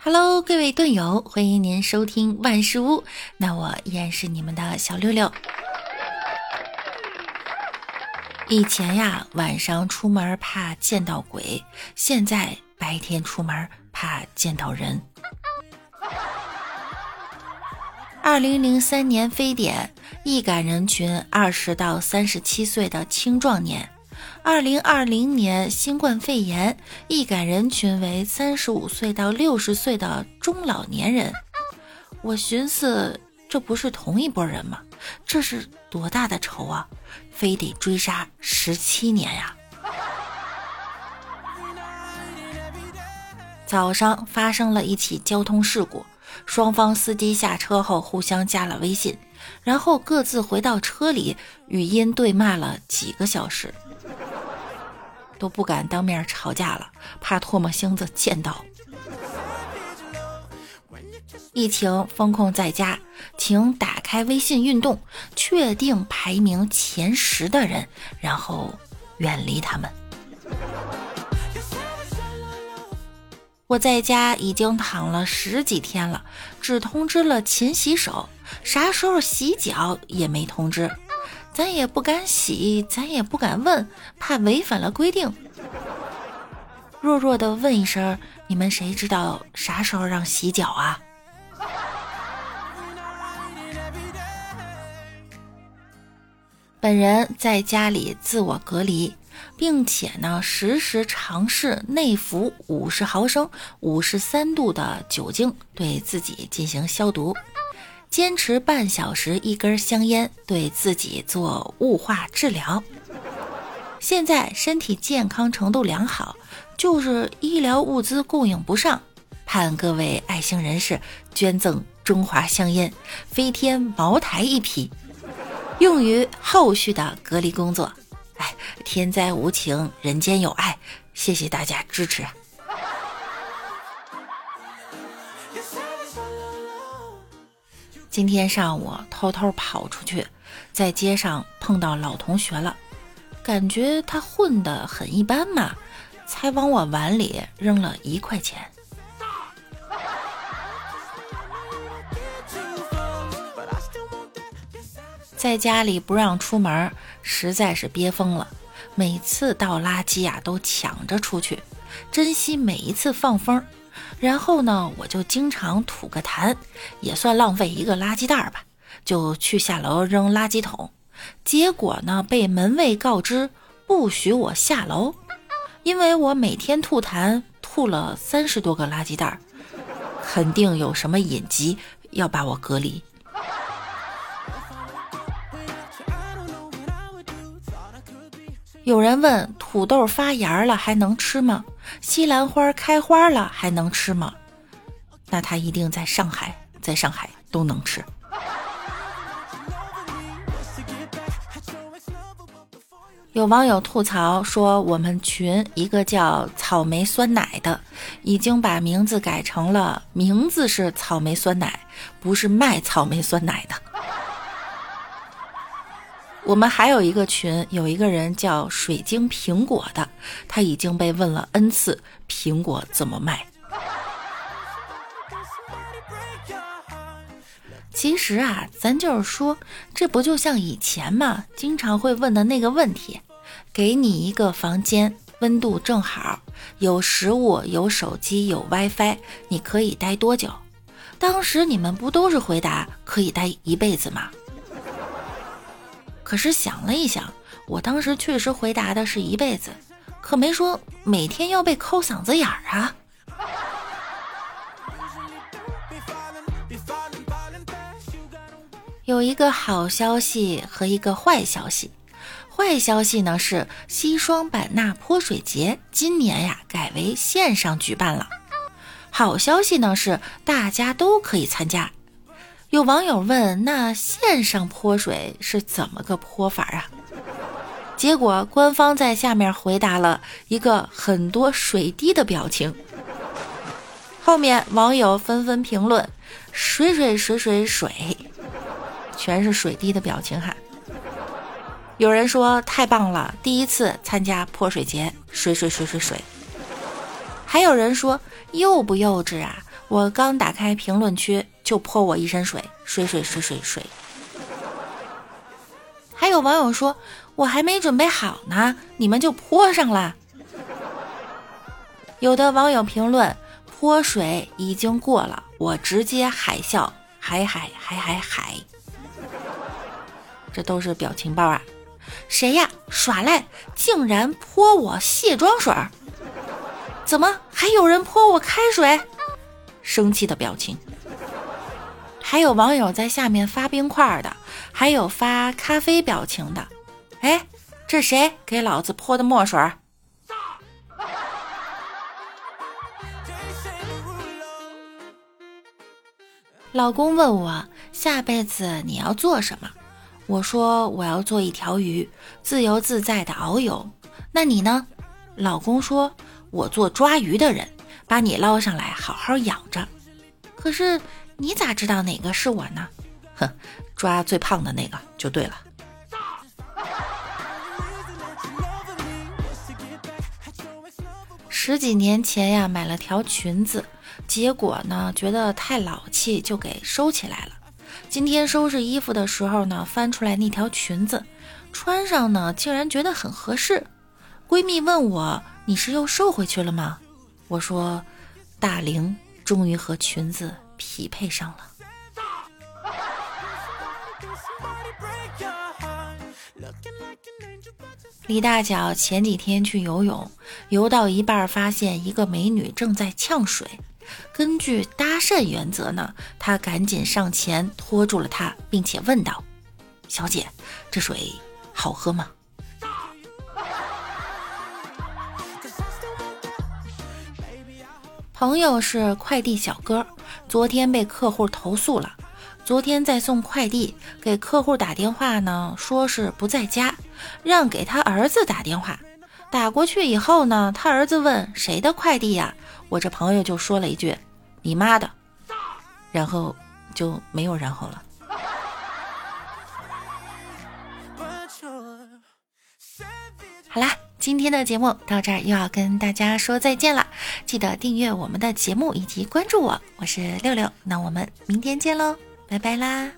Hello，各位队友，欢迎您收听万事屋。那我依然是你们的小六六。以前呀，晚上出门怕见到鬼，现在白天出门怕见到人。二零零三年非典，易感人群二十到三十七岁的青壮年。二零二零年新冠肺炎易感人群为三十五岁到六十岁的中老年人。我寻思，这不是同一拨人吗？这是多大的仇啊！非得追杀十七年呀！早上发生了一起交通事故，双方司机下车后互相加了微信，然后各自回到车里语音对骂了几个小时。都不敢当面吵架了，怕唾沫星子溅到。疫情封控在家，请打开微信运动，确定排名前十的人，然后远离他们。我在家已经躺了十几天了，只通知了勤洗手，啥时候洗脚也没通知。咱也不敢洗，咱也不敢问，怕违反了规定。弱弱的问一声：“你们谁知道啥时候让洗脚啊？”本人在家里自我隔离，并且呢，时时尝试内服五十毫升、五十三度的酒精，对自己进行消毒。坚持半小时一根香烟，对自己做雾化治疗。现在身体健康程度良好，就是医疗物资供应不上，盼各位爱心人士捐赠中华香烟、飞天茅台一批，用于后续的隔离工作。哎，天灾无情，人间有爱，谢谢大家支持。今天上午偷偷跑出去，在街上碰到老同学了，感觉他混得很一般嘛，才往我碗里扔了一块钱。在家里不让出门，实在是憋疯了，每次倒垃圾呀都抢着出去，珍惜每一次放风。然后呢，我就经常吐个痰，也算浪费一个垃圾袋吧，就去下楼扔垃圾桶。结果呢，被门卫告知不许我下楼，因为我每天吐痰吐了三十多个垃圾袋，肯定有什么隐疾，要把我隔离。有人问：土豆发芽了还能吃吗？西兰花开花了还能吃吗？那它一定在上海，在上海都能吃。有网友吐槽说，我们群一个叫草莓酸奶的，已经把名字改成了名字是草莓酸奶，不是卖草莓酸奶的。我们还有一个群，有一个人叫水晶苹果的，他已经被问了 n 次苹果怎么卖。其实啊，咱就是说，这不就像以前嘛，经常会问的那个问题：给你一个房间，温度正好，有食物，有手机，有 WiFi，你可以待多久？当时你们不都是回答可以待一辈子吗？可是想了一想，我当时确实回答的是一辈子，可没说每天要被抠嗓子眼儿啊。有一个好消息和一个坏消息，坏消息呢是西双版纳泼水节今年呀改为线上举办了，好消息呢是大家都可以参加。有网友问：“那线上泼水是怎么个泼法啊？”结果官方在下面回答了一个很多水滴的表情。后面网友纷纷评论：“水水水水水，全是水滴的表情哈。”有人说：“太棒了，第一次参加泼水节，水水水水水。”还有人说：“幼不幼稚啊？我刚打开评论区，就泼我一身水，水水水水水。还有网友说，我还没准备好呢，你们就泼上了。有的网友评论，泼水已经过了，我直接海啸，海海海海海。这都是表情包啊！谁呀？耍赖，竟然泼我卸妆水儿？怎么还有人泼我开水？生气的表情。还有网友在下面发冰块的，还有发咖啡表情的。哎，这谁给老子泼的墨水？老公问我下辈子你要做什么？我说我要做一条鱼，自由自在的遨游。那你呢？老公说，我做抓鱼的人，把你捞上来好好养着。可是你咋知道哪个是我呢？哼，抓最胖的那个就对了。十几年前呀，买了条裙子，结果呢，觉得太老气，就给收起来了。今天收拾衣服的时候呢，翻出来那条裙子，穿上呢，竟然觉得很合适。闺蜜问我：“你是又瘦回去了吗？”我说：“大龄终于和裙子匹配上了。”李大脚前几天去游泳，游到一半发现一个美女正在呛水。根据搭讪原则呢，他赶紧上前拖住了她，并且问道：“小姐，这水好喝吗？”朋友是快递小哥，昨天被客户投诉了。昨天在送快递，给客户打电话呢，说是不在家，让给他儿子打电话。打过去以后呢，他儿子问谁的快递呀？我这朋友就说了一句：“你妈的！”然后就没有然后了。好啦，今天的节目到这儿又要跟大家说再见了。记得订阅我们的节目以及关注我，我是六六。那我们明天见喽，拜拜啦！